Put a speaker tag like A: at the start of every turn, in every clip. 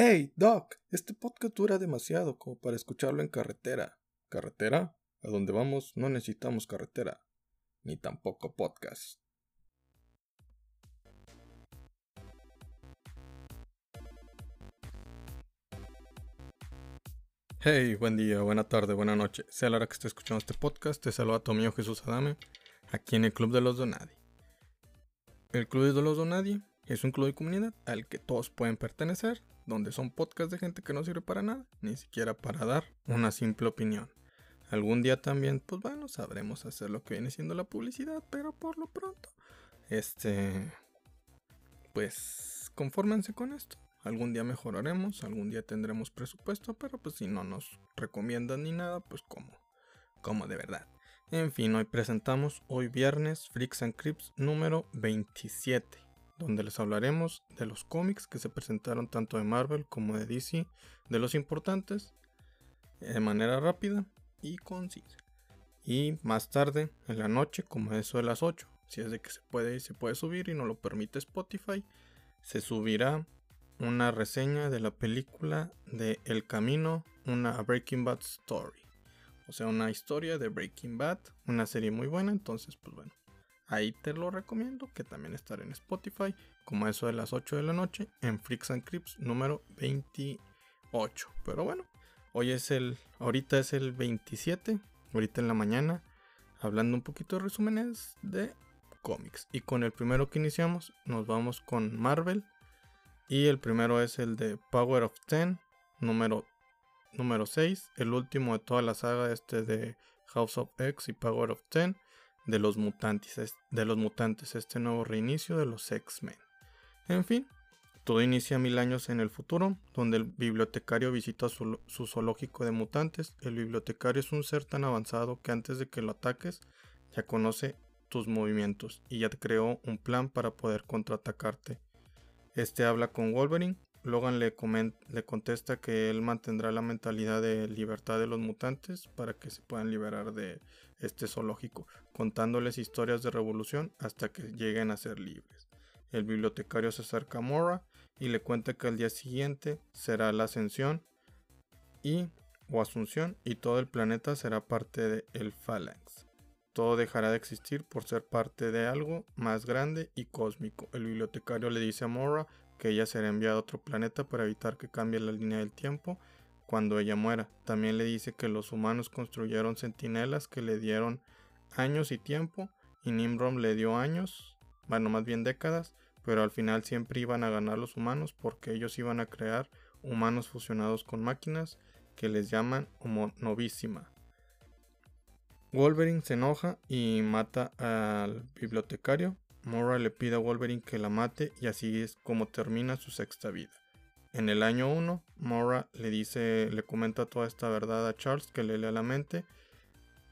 A: Hey, Doc, este podcast dura demasiado como para escucharlo en carretera. ¿Carretera? A donde vamos no necesitamos carretera, ni tampoco podcast. Hey, buen día, buena tarde, buena noche. Sea la hora que esté escuchando este podcast, te saluda tu amigo Jesús Adame, aquí en el Club de los Donadi. El Club de los Donadi es un club de comunidad al que todos pueden pertenecer, donde son podcasts de gente que no sirve para nada, ni siquiera para dar una simple opinión. Algún día también, pues bueno, sabremos hacer lo que viene siendo la publicidad, pero por lo pronto, este, pues confórmense con esto. Algún día mejoraremos, algún día tendremos presupuesto, pero pues si no nos recomiendan ni nada, pues como, como de verdad. En fin, hoy presentamos hoy viernes Freaks and Crips número 27, donde les hablaremos de los cómics que se presentaron tanto de Marvel como de DC, de los importantes, de manera rápida y concisa. Y más tarde, en la noche, como eso de las 8, si es de que se puede, se puede subir y no lo permite Spotify, se subirá una reseña de la película de El Camino, una Breaking Bad Story. O sea, una historia de Breaking Bad, una serie muy buena, entonces pues bueno, ahí te lo recomiendo, que también estará en Spotify, como eso de las 8 de la noche, en Freaks and Crips número 28. Pero bueno, hoy es el, ahorita es el 27, ahorita en la mañana, hablando un poquito de resúmenes de cómics. Y con el primero que iniciamos, nos vamos con Marvel y el primero es el de Power of Ten, número, número 6. El último de toda la saga este de House of X y Power of Ten. De los mutantes, de los mutantes, este nuevo reinicio de los X-Men. En fin, todo inicia mil años en el futuro, donde el bibliotecario visita su, su, zoológico de mutantes. El bibliotecario es un ser tan avanzado que antes de que lo ataques ya conoce tus movimientos y ya te creó un plan para poder contraatacarte. Este habla con Wolverine. Logan le, contesta que él mantendrá la mentalidad de libertad de los mutantes para que se puedan liberar de este zoológico, contándoles historias de revolución hasta que lleguen a ser libres. El bibliotecario se acerca a Mora y le cuenta que al día siguiente será la ascensión y o asunción y todo el planeta será parte de el Phalanx. Todo dejará de existir por ser parte de algo más grande y cósmico. El bibliotecario le dice a Mora que ella será enviada a otro planeta para evitar que cambie la línea del tiempo cuando ella muera. También le dice que los humanos construyeron centinelas que le dieron años y tiempo y Nimrom le dio años, bueno, más bien décadas, pero al final siempre iban a ganar los humanos porque ellos iban a crear humanos fusionados con máquinas que les llaman Homo Novísima. Wolverine se enoja y mata al bibliotecario. Mora le pide a Wolverine que la mate y así es como termina su sexta vida. En el año 1, Mora le dice, le comenta toda esta verdad a Charles que le lee la mente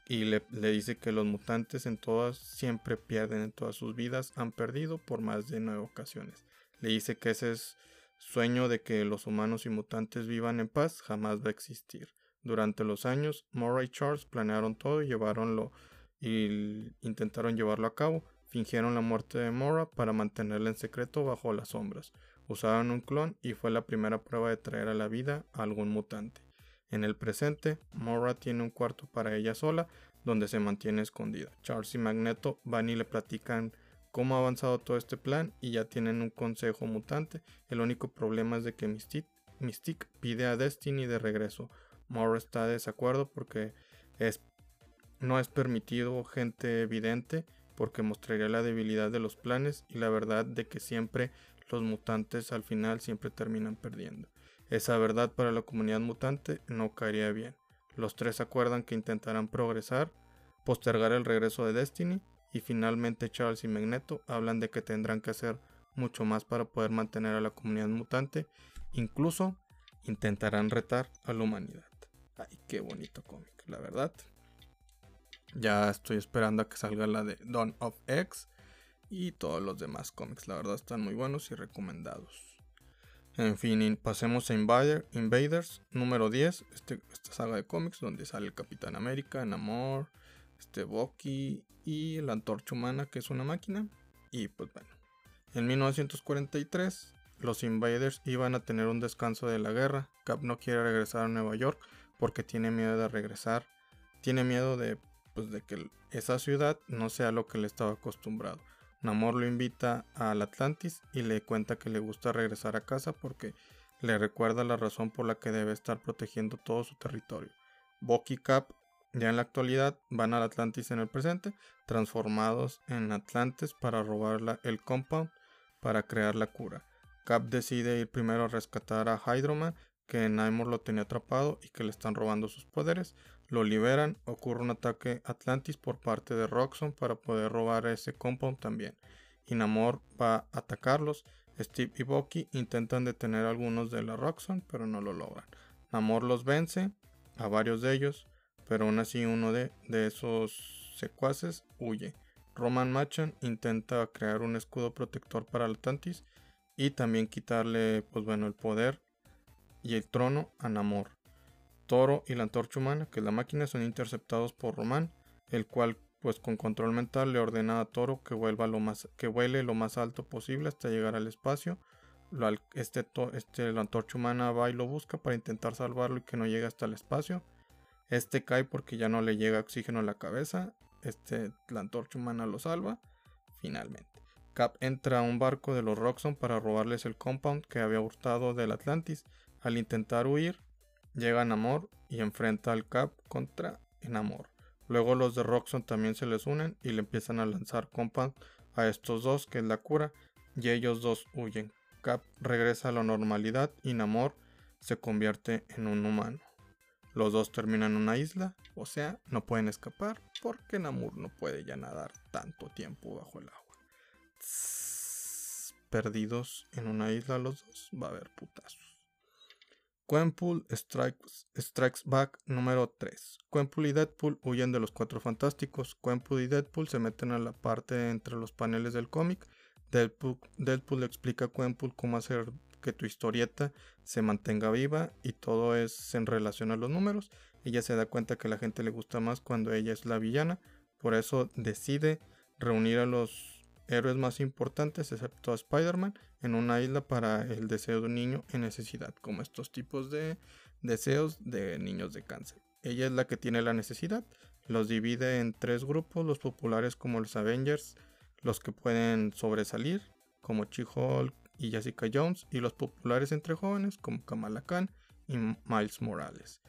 A: y le, le, dice que los mutantes en todas siempre pierden en todas sus vidas, han perdido por más de nueve ocasiones. Le dice que ese es sueño de que los humanos y mutantes vivan en paz jamás va a existir. Durante los años, Mora y Charles planearon todo y llevaronlo y intentaron llevarlo a cabo. Fingieron la muerte de Mora para mantenerla en secreto bajo las sombras. Usaron un clon y fue la primera prueba de traer a la vida a algún mutante. En el presente, Mora tiene un cuarto para ella sola donde se mantiene escondida. Charles y Magneto van y le platican cómo ha avanzado todo este plan y ya tienen un consejo mutante. El único problema es de que Mystique, pide a Destiny de regreso, Moore está de desacuerdo porque es, no es permitido gente evidente porque mostraría la debilidad de los planes y la verdad de que siempre los mutantes al final siempre terminan perdiendo. Esa verdad para la comunidad mutante no caería bien. Los tres acuerdan que intentarán progresar, postergar el regreso de Destiny y finalmente Charles y Magneto hablan de que tendrán que hacer mucho más para poder mantener a la comunidad mutante, incluso intentarán retar a la humanidad. Ay, qué bonito cómic, la verdad. Ya estoy esperando a que salga la de Dawn of X y todos los demás cómics. La verdad están muy buenos y recomendados. En fin, pasemos a Invaders número 10. Este, esta saga de cómics donde sale Capitán América, Namor, este Bucky y la Antorcha Humana que es una máquina. Y pues bueno, en 1943 los Invaders iban a tener un descanso de la guerra. Cap no quiere regresar a Nueva York porque tiene miedo de regresar. Tiene miedo de, pues, de que esa ciudad no sea lo que le estaba acostumbrado. Namor lo invita al Atlantis y le cuenta que le gusta regresar a casa porque le recuerda la razón por la que debe estar protegiendo todo su territorio. Bucky y Cap ya en la actualidad van al Atlantis en el presente, transformados en Atlantes para robar el compound para crear la cura. Cap decide ir primero a rescatar a Hydroman, que Namor lo tenía atrapado y que le están robando sus poderes. Lo liberan, ocurre un ataque Atlantis por parte de Roxxon para poder robar ese compound también. Y Namor va a atacarlos. Steve y Bucky intentan detener a algunos de la Roxxon, pero no lo logran. Namor los vence, a varios de ellos, pero aún así uno de, de esos secuaces huye. Roman Machan intenta crear un escudo protector para Atlantis y también quitarle pues bueno el poder y el trono a Namor. Toro y la antorcha humana, que es la máquina, son interceptados por Roman, el cual pues con control mental le ordena a Toro que vuelva lo más que vuele lo más alto posible hasta llegar al espacio. este, este la antorcha humana va y lo busca para intentar salvarlo y que no llegue hasta el espacio. Este cae porque ya no le llega oxígeno a la cabeza. Este, la antorcha humana lo salva. Finalmente. Cap entra a un barco de los Roxxon para robarles el compound que había hurtado del Atlantis. Al intentar huir, llega Namor y enfrenta al Cap contra Namor. Luego los de Roxxon también se les unen y le empiezan a lanzar compound a estos dos, que es la cura, y ellos dos huyen. Cap regresa a la normalidad y Namor se convierte en un humano. Los dos terminan en una isla, o sea, no pueden escapar porque Namor no puede ya nadar tanto tiempo bajo el agua. perdidos en una isla los dos, va a haber putazos. Quenpool Strikes, Back número 3. Quenpool y Deadpool huyen de los cuatro fantásticos. Quenpool y Deadpool se meten a la parte entre los paneles del cómic. Deadpool, Deadpool explica a Quenpool cómo hacer que tu historieta se mantenga viva y todo es en relación a los números. Ella se da cuenta que la gente le gusta más cuando ella es la villana, por eso decide reunir a los héroes más importantes, excepto a Spider-Man, en una isla para el deseo de un niño en necesidad, como estos tipos de deseos de niños de cáncer. Ella es la que tiene la necesidad, los divide en tres grupos, los populares como los Avengers, los que pueden sobresalir, como She-Hulk, y Jessica Jones y los populares entre jóvenes como Kamala Khan y Miles Morales.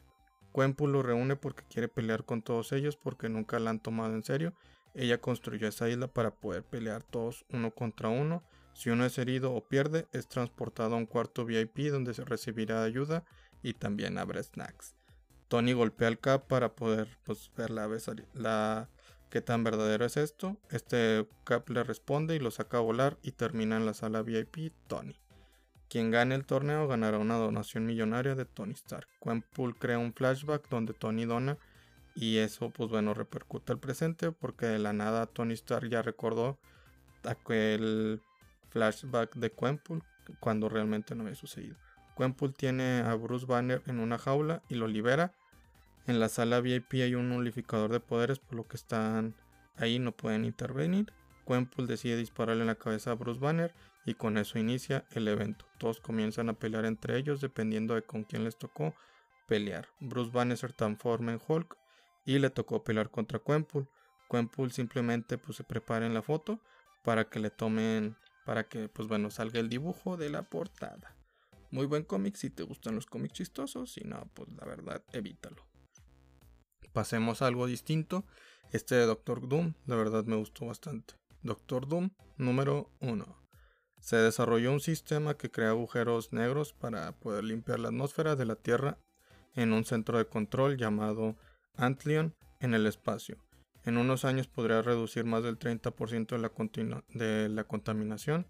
A: Quenpool lo reúne porque quiere pelear con todos ellos porque nunca la han tomado en serio. Ella construyó esa isla para poder pelear todos uno contra uno. Si uno es herido o pierde, es transportado a un cuarto VIP donde se recibirá ayuda y también habrá snacks. Tony golpea al Cap para poder pues, ver la, la ¿Qué tan verdadero es esto? Este Cap le responde y lo saca a volar y termina en la sala VIP Tony. Quien gane el torneo ganará una donación millonaria de Tony Stark. Quenpool crea un flashback donde Tony dona y eso pues bueno repercute al presente porque de la nada Tony Stark ya recordó aquel flashback de Quenpool cuando realmente no había sucedido. Quenpool tiene a Bruce Banner en una jaula y lo libera en la sala VIP hay un nulificador de poderes, por lo que están ahí, no pueden intervenir. Quenpool decide dispararle en la cabeza a Bruce Banner y con eso inicia el evento. Todos comienzan a pelear entre ellos dependiendo de con quién les tocó pelear. Bruce Banner se transforma en Hulk y le tocó pelear contra Quenpool. Quenpool simplemente pues se prepara en la foto para que le tomen, para que pues bueno salga el dibujo de la portada. Muy buen cómic si te gustan los cómics chistosos, si no pues la verdad evítalo pasemos a algo distinto. Este de Doctor Doom, la verdad me gustó bastante. Doctor Doom número 1. Se desarrolló un sistema que crea agujeros negros para poder limpiar la atmósfera de la Tierra en un centro de control llamado Antlion en el espacio. En unos años podría reducir más del 30% de la, de la contaminación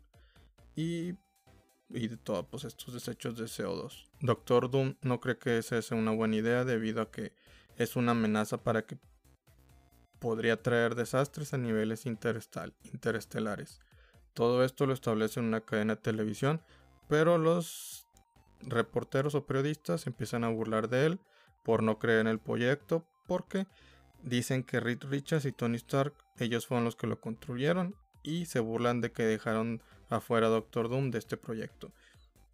A: y, y de todos pues, estos desechos de CO2. Doctor Doom no cree que esa sea una buena idea debido a que es una amenaza para que podría traer desastres a niveles interestelares. Todo esto lo establece en una cadena de televisión, pero los reporteros o periodistas empiezan a burlar de él por no creer en el proyecto, porque dicen que Reed Richards y Tony Stark, ellos fueron los que lo construyeron y se burlan de que dejaron afuera a Doctor Doom de este proyecto.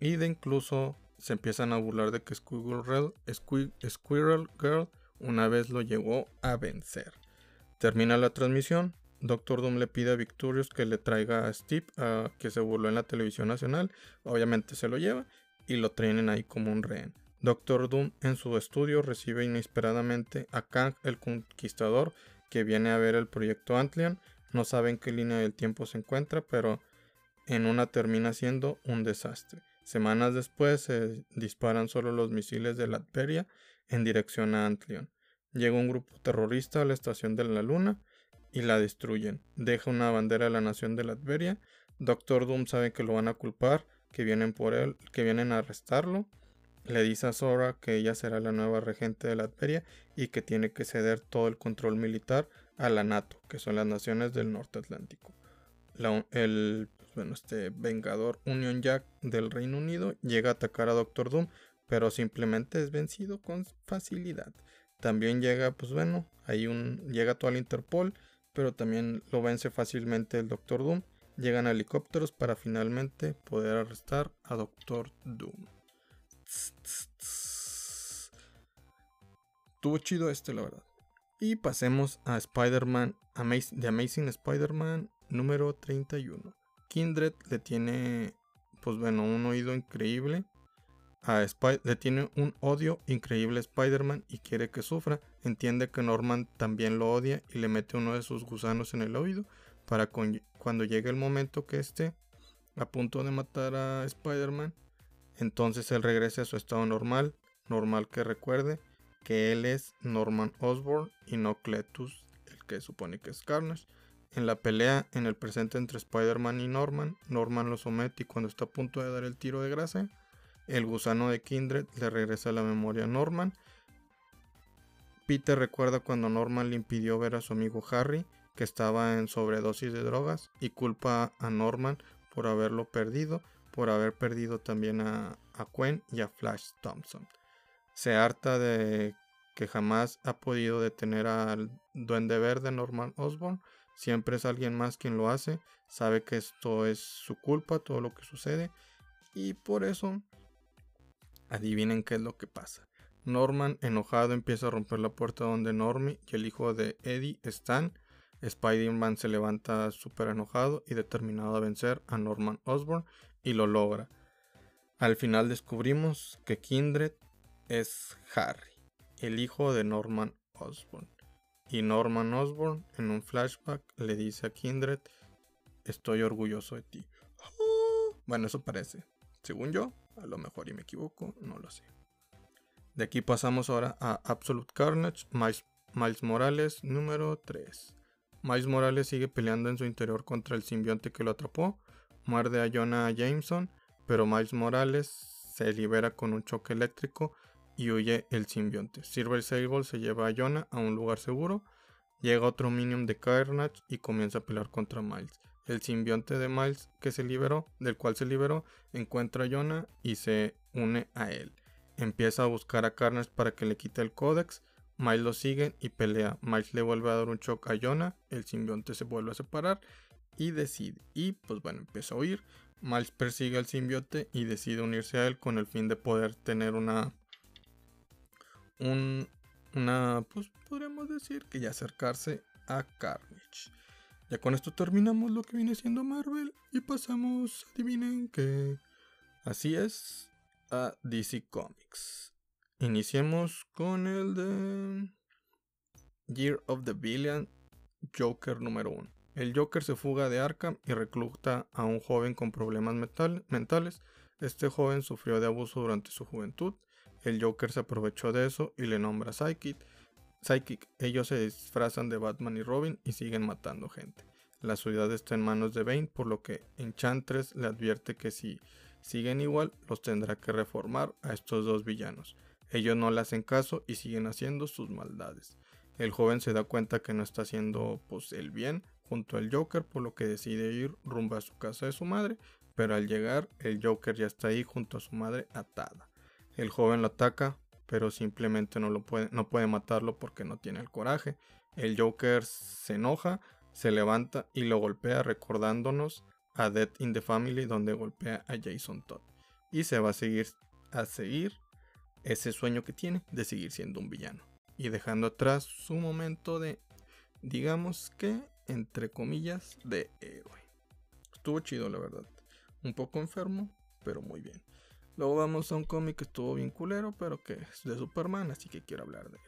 A: Y de incluso se empiezan a burlar de que Squirrel, Squirrel Girl una vez lo llegó a vencer. Termina la transmisión. Doctor Doom le pide a Victorious que le traiga a Steve, que se burló en la televisión nacional. Obviamente se lo lleva y lo traen ahí como un rehén. Doctor Doom en su estudio recibe inesperadamente a Kang el Conquistador que viene a ver el proyecto Antlion. No saben qué línea del tiempo se encuentra, pero en una termina siendo un desastre. Semanas después se disparan solo los misiles de Latveria en dirección a Antlion. Llega un grupo terrorista a la estación de la Luna y la destruyen. Deja una bandera de la nación de Latveria. Doctor Doom sabe que lo van a culpar, que vienen por él, que vienen a arrestarlo. Le dice a Sora que ella será la nueva regente de Latveria y que tiene que ceder todo el control militar a la NATO, que son las naciones del norte atlántico. el bueno, este Vengador Union Jack del Reino Unido llega a atacar a Doctor Doom, pero simplemente es vencido con facilidad. También llega, pues bueno, hay un llega todo el Interpol, pero también lo vence fácilmente el Doctor Doom. Llegan helicópteros para finalmente poder arrestar a Doctor Doom. Estuvo chido este, la verdad. Y pasemos a Spider-Man, The Amazing Spider-Man número 31. Kindred le tiene, pues bueno, un oído increíble. A le tiene un odio increíble a Spider-Man y quiere que sufra. Entiende que Norman también lo odia y le mete uno de sus gusanos en el oído para cuando llegue el momento que esté a punto de matar a Spider-Man, entonces él regrese a su estado normal, normal que recuerde que él es Norman Osborn y no Cletus, el que supone que es Carnage. En la pelea en el presente entre Spider-Man y Norman, Norman lo somete y cuando está a punto de dar el tiro de gracia, el gusano de Kindred le regresa a la memoria a Norman. Peter recuerda cuando Norman le impidió ver a su amigo Harry, que estaba en sobredosis de drogas, y culpa a Norman por haberlo perdido, por haber perdido también a, a Gwen y a Flash Thompson. Se harta de que jamás ha podido detener al duende verde Norman Osborn Siempre es alguien más quien lo hace, sabe que esto es su culpa, todo lo que sucede, y por eso adivinen qué es lo que pasa. Norman, enojado, empieza a romper la puerta donde Normie y el hijo de Eddie están. Spider-Man se levanta súper enojado y determinado a vencer a Norman Osborn y lo logra. Al final descubrimos que Kindred es Harry, el hijo de Norman Osborn. Y Norman Osborn, en un flashback, le dice a Kindred, estoy orgulloso de ti. Bueno, eso parece. Según yo, a lo mejor y me equivoco, no lo sé. De aquí pasamos ahora a Absolute Carnage, Miles, Morales número 3. Miles Morales sigue peleando en su interior contra el simbionte que lo atrapó, muerde a Jonah Jameson, pero Miles Morales se libera con un choque eléctrico y huye el simbionte. Silver Sable se lleva a Jonah a un lugar seguro. Llega otro Minion de Carnage y comienza a pelear contra Miles. El simbionte de Miles que se liberó, del cual se liberó, encuentra a Jonah y se une a él. Empieza a buscar a Carnage para que le quite el códex. Miles lo sigue y pelea. Miles le vuelve a dar un choque a Jonah. El simbionte se vuelve a separar y decide. Y pues bueno, empieza a huir. Miles persigue al simbionte y decide unirse a él con el fin de poder tener una un, una, pues podríamos decir que ya acercarse a Carnage. Ya con esto terminamos lo que viene siendo Marvel y pasamos, adivinen que, así es, a DC Comics. Iniciemos con el de Year of the Villain Joker número 1. El Joker se fuga de Arkham y recluta a un joven con problemas mentales. Este joven sufrió de abuso durante su juventud el Joker se aprovechó de eso y le nombra Psychic. Psychic. Ellos se disfrazan de Batman y Robin y siguen matando gente. La ciudad está en manos de Bane, por lo que Enchantress le advierte que si siguen igual, los tendrá que reformar a estos dos villanos. Ellos no le hacen caso y siguen haciendo sus maldades. El joven se da cuenta que no está haciendo pues, el bien junto al Joker, por lo que decide ir rumbo a su casa de su madre, pero al llegar el Joker ya está ahí junto a su madre atada. El joven lo ataca, pero simplemente no, lo puede, no puede matarlo porque no tiene el coraje. El Joker se enoja, se levanta y lo golpea recordándonos a Death in the Family donde golpea a Jason Todd. y se va a seguir a seguir ese sueño que tiene de seguir siendo un villano y dejando atrás su momento de digamos que entre comillas de héroe. Estuvo chido la verdad. Un poco enfermo, pero muy bien. Luego vamos a un cómic que estuvo bien culero, pero que es de Superman, así que quiero hablar de él.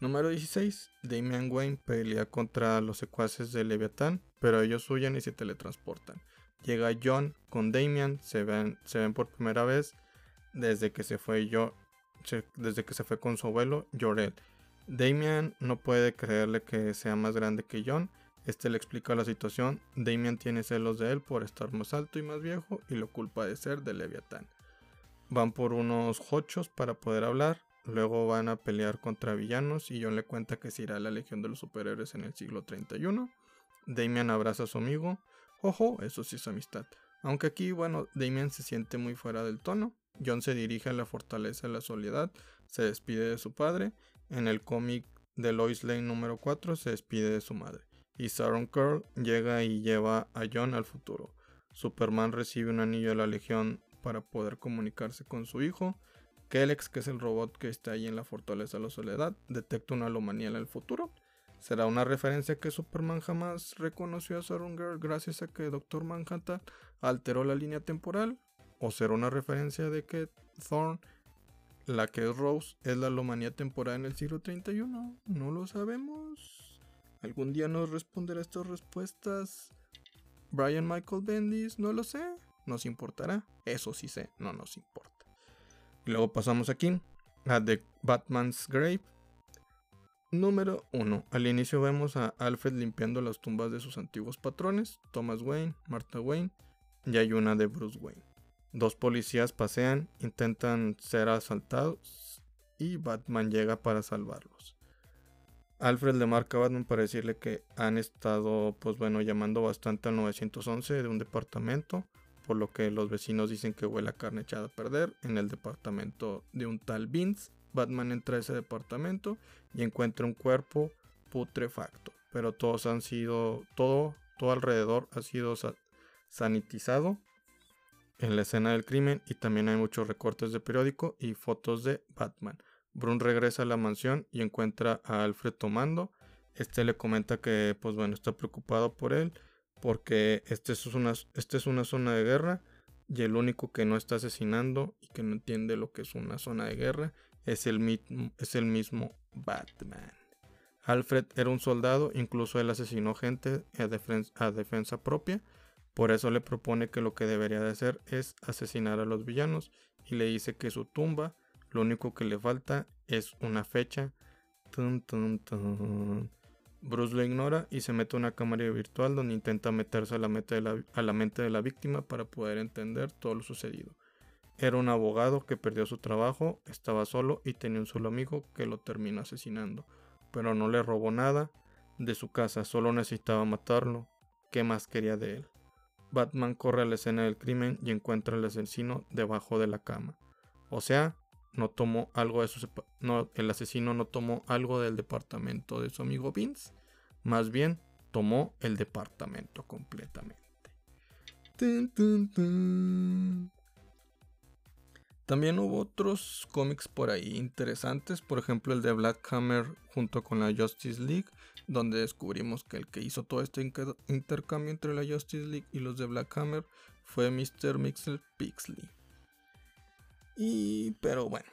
A: Número 16. Damian Wayne pelea contra los secuaces de Leviathan, pero ellos huyen y se teletransportan. Llega John con Damian, se ven, se ven por primera vez desde que se fue yo, desde que se fue con su abuelo, Jorel. Damian no puede creerle que sea más grande que John. Este le explica la situación. Damian tiene celos de él por estar más alto y más viejo y lo culpa de ser de Leviathan. Van por unos hochos para poder hablar. Luego van a pelear contra villanos y John le cuenta que se irá a la Legión de los Superhéroes en el siglo 31. Damian abraza a su amigo. Ojo, eso sí es amistad. Aunque aquí, bueno, Damian se siente muy fuera del tono. John se dirige a la fortaleza de la soledad, se despide de su padre. En el cómic de Lois Lane número 4 se despide de su madre. Y Sharon Curl llega y lleva a John al futuro. Superman recibe un anillo de la Legión para poder comunicarse con su hijo. Kelex, que es el robot que está ahí en la fortaleza de la soledad, detecta una alomanía en el futuro. ¿Será una referencia que Superman jamás reconoció a Girl gracias a que Doctor Manhattan alteró la línea temporal? ¿O será una referencia de que Thorn, la que es Rose, es la alomanía temporal en el siglo 31? No lo sabemos. ¿Algún día nos responderá estas respuestas Brian Michael Bendis? No lo sé. Nos importará. Eso sí sé, no nos importa. Luego pasamos aquí a The Batman's Grave. Número 1. Al inicio vemos a Alfred limpiando las tumbas de sus antiguos patrones, Thomas Wayne, Martha Wayne, y hay una de Bruce Wayne. Dos policías pasean, intentan ser asaltados y Batman llega para salvarlos. Alfred le marca a Batman para decirle que han estado, pues bueno, llamando bastante al 911 de un departamento por lo que los vecinos dicen que huele a carne echada a perder en el departamento de un tal Vince. Batman entra a ese departamento y encuentra un cuerpo putrefacto, pero todos han sido, todo, todo alrededor ha sido sanitizado en la escena del crimen y también hay muchos recortes de periódico y fotos de Batman. Brun regresa a la mansión y encuentra a Alfred tomando. Este le comenta que, pues bueno, está preocupado por él porque este es, una, este es una zona de guerra y el único que no está asesinando y que no entiende lo que es una zona de guerra es el, es el mismo Batman. Alfred era un soldado, incluso él asesinó gente a, a defensa propia, por eso le propone que lo que debería de hacer es asesinar a los villanos y le dice que su tumba lo único que le falta es una fecha. Bruce lo ignora y se mete a una cámara virtual donde intenta meterse a la, mente de la, víctima para poder entender todo lo sucedido. Era un abogado que perdió su trabajo, estaba solo y tenía un solo amigo que lo terminó asesinando, pero no le robó nada de su casa, solo necesitaba matarlo. ¿Qué más quería de él? Batman corre a la escena del crimen y encuentra al asesino debajo de la cama. O sea, no tomó algo de su el asesino no tomó algo del departamento de su amigo Vince, más bien tomó el departamento completamente. También hubo otros cómics por ahí interesantes, por ejemplo el de Black Hammer junto con la Justice League, donde descubrimos que el que hizo todo este intercambio entre la Justice League y los de Black Hammer fue Mr. Mixel Pixley. Y pero bueno,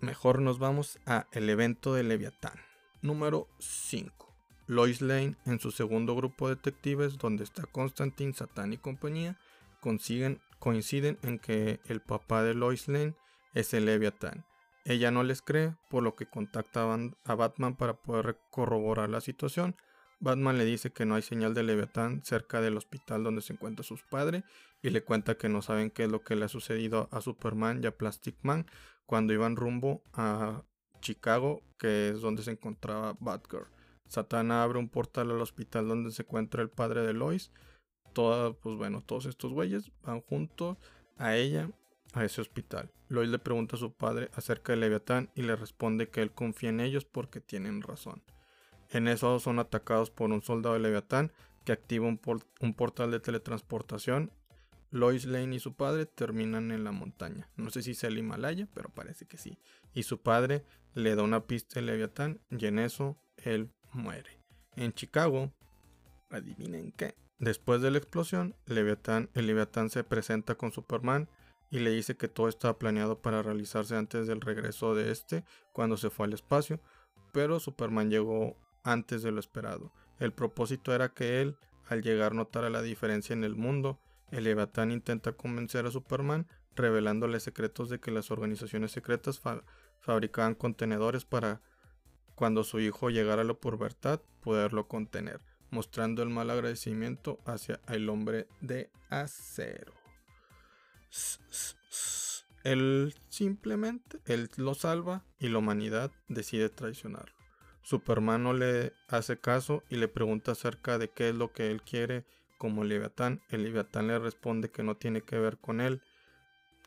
A: mejor nos vamos a el evento de Leviatán. Número 5. Lois Lane en su segundo grupo de detectives donde está Constantine, Satan y compañía consiguen, coinciden en que el papá de Lois Lane es el Leviatán. Ella no les cree, por lo que contactaban a Batman para poder corroborar la situación, Batman le dice que no hay señal de Leviatán cerca del hospital donde se encuentra su padre y le cuenta que no saben qué es lo que le ha sucedido a Superman y a Plastic Man cuando iban rumbo a Chicago, que es donde se encontraba Batgirl. Satana abre un portal al hospital donde se encuentra el padre de Lois. Pues todos estos güeyes van junto a ella a ese hospital. Lois le pregunta a su padre acerca de Leviatán y le responde que él confía en ellos porque tienen razón. En eso son atacados por un soldado de Leviatán que activa un, portal de teletransportación. Lois Lane y su padre terminan en la montaña. No sé si es el Himalaya, pero parece que sí. Y su padre le da una pista a Leviatán y en eso él muere. En Chicago, adivinen qué. Después de la explosión, el Leviatán se presenta con Superman y le dice que todo estaba planeado para realizarse antes del regreso de este cuando se fue al espacio, pero Superman llegó antes de lo esperado. El propósito era que él, al llegar, notara la diferencia en el mundo. El Leviatán intenta convencer a Superman, revelándole secretos de que las organizaciones secretas fabricaban contenedores para cuando su hijo llegara a la pubertad poderlo contener, mostrando el mal agradecimiento hacia el hombre de acero. Él simplemente, él lo salva y la humanidad decide traicionarlo. Superman no le hace caso y le pregunta acerca de qué es lo que él quiere como Leviatán. El Leviatán le responde que no tiene que ver con él,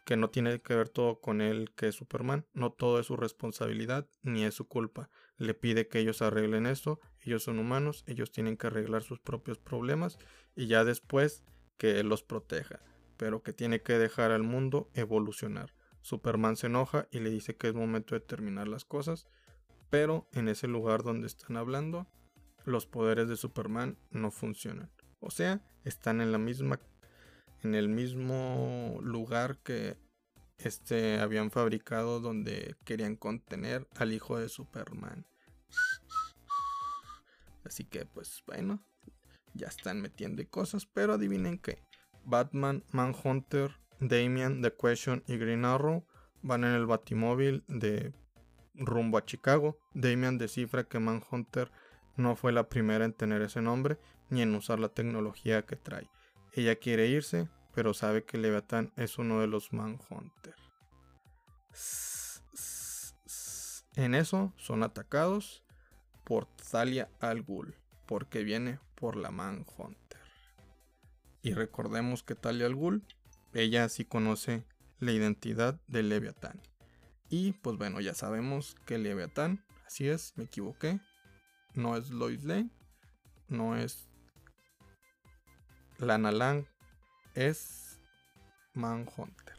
A: que no tiene que ver todo con él que es Superman. No todo es su responsabilidad ni es su culpa. Le pide que ellos arreglen eso. Ellos son humanos, ellos tienen que arreglar sus propios problemas y ya después que él los proteja. Pero que tiene que dejar al mundo evolucionar. Superman se enoja y le dice que es momento de terminar las cosas pero en ese lugar donde están hablando, los poderes de Superman no funcionan. O sea, están en la misma en el mismo lugar que este habían fabricado donde querían contener al hijo de Superman. Así que pues bueno, ya están metiendo cosas, pero adivinen qué. Batman, Manhunter, Damian, The Question y Green Arrow van en el batimóvil de rumbo a Chicago. Damian descifra que Manhunter no fue la primera en tener ese nombre ni en usar la tecnología que trae. Ella quiere irse, pero sabe que Leviathan es uno de los Manhunter. En eso son atacados por Thalia al Ghul, porque viene por la Manhunter. Y recordemos que Talia al Ghul, ella sí conoce la identidad de Leviathan. Y pues bueno, ya sabemos que Leviatán, así es, me equivoqué. No es Lois Lane, no es Lana Lang, es Manhunter.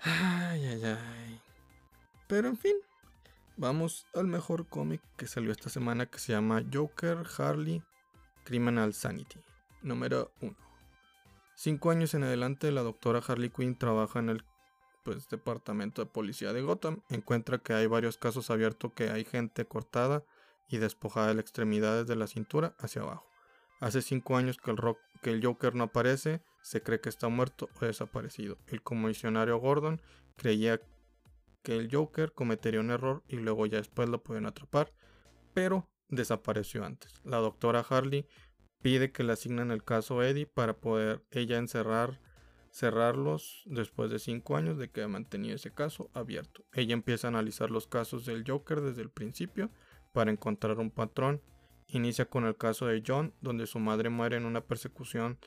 A: Ay, ay, ay. Pero en fin, vamos al mejor cómic que salió esta semana que se llama Joker Harley Criminal Sanity, número 1. Cinco años en adelante, la doctora Harley Quinn trabaja en el pues, departamento de policía de Gotham encuentra que hay varios casos abiertos que hay gente cortada y despojada de las extremidades de la cintura hacia abajo. Hace cinco años que el, rock, que el Joker no aparece, se cree que está muerto o desaparecido. El comisionario Gordon creía que el Joker cometería un error y luego ya después lo pueden atrapar, pero desapareció antes. La doctora Harley pide que le asignen el caso Eddie para poder ella encerrar cerrarlos después de cinco años de que ha mantenido ese caso abierto. Ella empieza a analizar los casos del Joker desde el principio para encontrar un patrón. Inicia con el caso de John, donde su madre muere en una persecución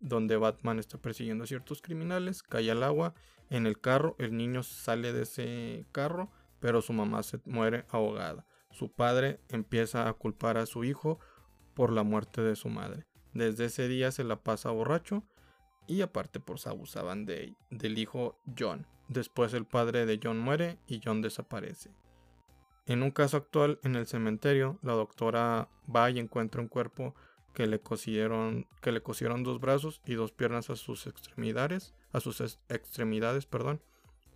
A: donde Batman está persiguiendo a ciertos criminales, cae al agua, en el carro, el niño sale de ese carro, pero su mamá se muere ahogada. Su padre empieza a culpar a su hijo por la muerte de su madre. Desde ese día se la pasa borracho y aparte pues abusaban de, del hijo John. Después el padre de John muere y John desaparece. En un caso actual en el cementerio, la doctora va y encuentra un cuerpo que le cosieron, que le cosieron dos brazos y dos piernas a sus extremidades, a sus extremidades, perdón,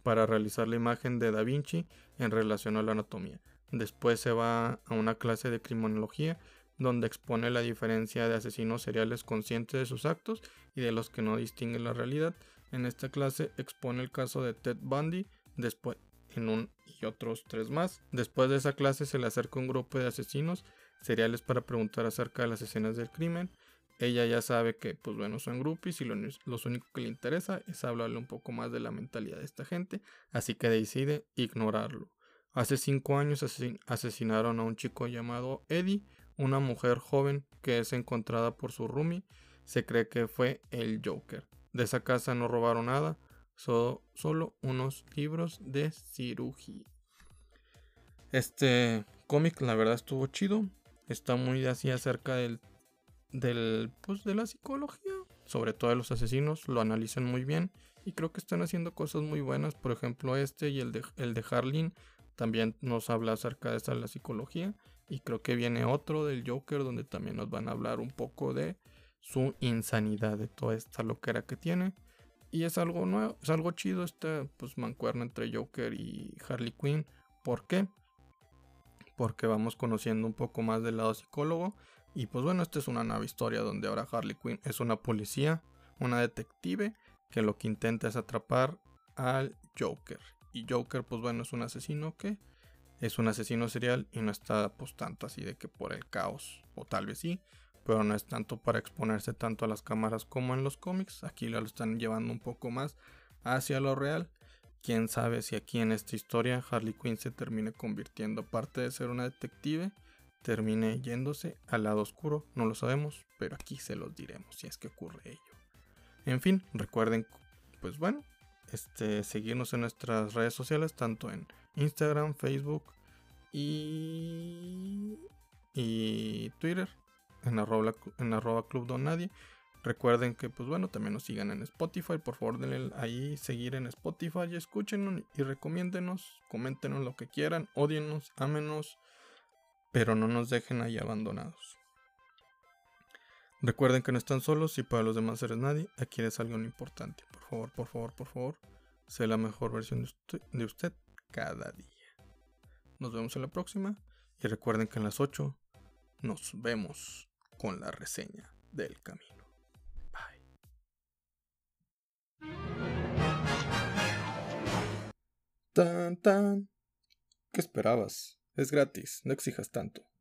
A: para realizar la imagen de Da Vinci en relación a la anatomía. Después se va a una clase de criminología donde expone la diferencia de asesinos seriales conscientes de sus actos y de los que no distinguen la realidad. En esta clase expone el caso de Ted Bundy, después en un y otros tres más. Después de esa clase se le acerca un grupo de asesinos seriales para preguntar acerca de las escenas del crimen. Ella ya sabe que, pues bueno, son groupies y lo, lo único que le interesa es hablarle un poco más de la mentalidad de esta gente, así que decide ignorarlo. Hace cinco años asesinaron a un chico llamado Eddie, una mujer joven que es encontrada por su roomie se cree que fue el Joker. De esa casa no robaron nada, solo unos libros de cirugía. Este cómic la verdad estuvo chido, está muy así acerca del del pues de la psicología. sobre todo de los asesinos, lo analizan muy bien y creo que están haciendo cosas muy buenas. Por ejemplo, este y el de, el de Harlin también nos habla acerca de esa la psicología. Y creo que viene otro del Joker donde también nos van a hablar un poco de su insanidad, de toda esta loquera que tiene. Y es algo nuevo, es algo chido este pues mancuerna entre Joker y Harley Quinn. ¿Por qué? Porque vamos conociendo un poco más del lado psicólogo. Y pues bueno, esta es una nueva historia donde ahora Harley Quinn es una policía, una detective que lo que intenta es atrapar al Joker. Y Joker, pues bueno, es un asesino que es un asesino serial y no está pues tanto así de que por el caos, o tal vez sí, pero no es tanto para exponerse tanto a las cámaras como en los cómics. Aquí lo están llevando un poco más hacia lo real. Quién sabe si aquí en esta historia Harley Quinn se termine convirtiendo, aparte de ser una detective, termine yéndose al lado oscuro. No lo sabemos, pero aquí se los diremos si es que ocurre ello. En fin, recuerden, pues bueno, este, seguirnos en nuestras redes sociales, tanto en Instagram, Facebook y, Twitter, en arroba, en arroba Club Don Nadie. Recuerden que, pues bueno, también nos sigan en Spotify. Por favor, denle ahí seguir en Spotify y escúchenos y recomiéndenos, coméntenos lo que quieran, odienos, ámenos, pero no nos dejen ahí abandonados. Recuerden que no están solos y para los demás eres nadie, aquí es algo importante. Por favor, por favor, por favor, sé la mejor versión de usted, cada día. Nos vemos en la próxima y recuerden que en las 8 nos vemos con la reseña del camino. Bye. Tan tan. ¿Qué esperabas? Es gratis, no exijas tanto.